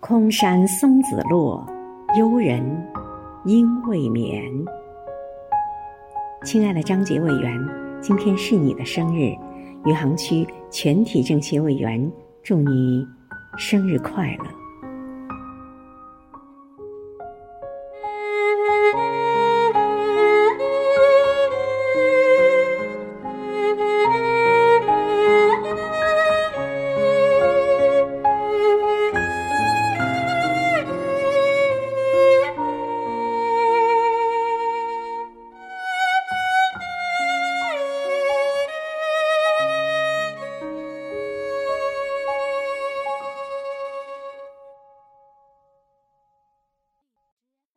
空山松子落幽人应未眠。亲爱的张杰委员今天是你的生日余杭区全体政协委员祝你生日快乐。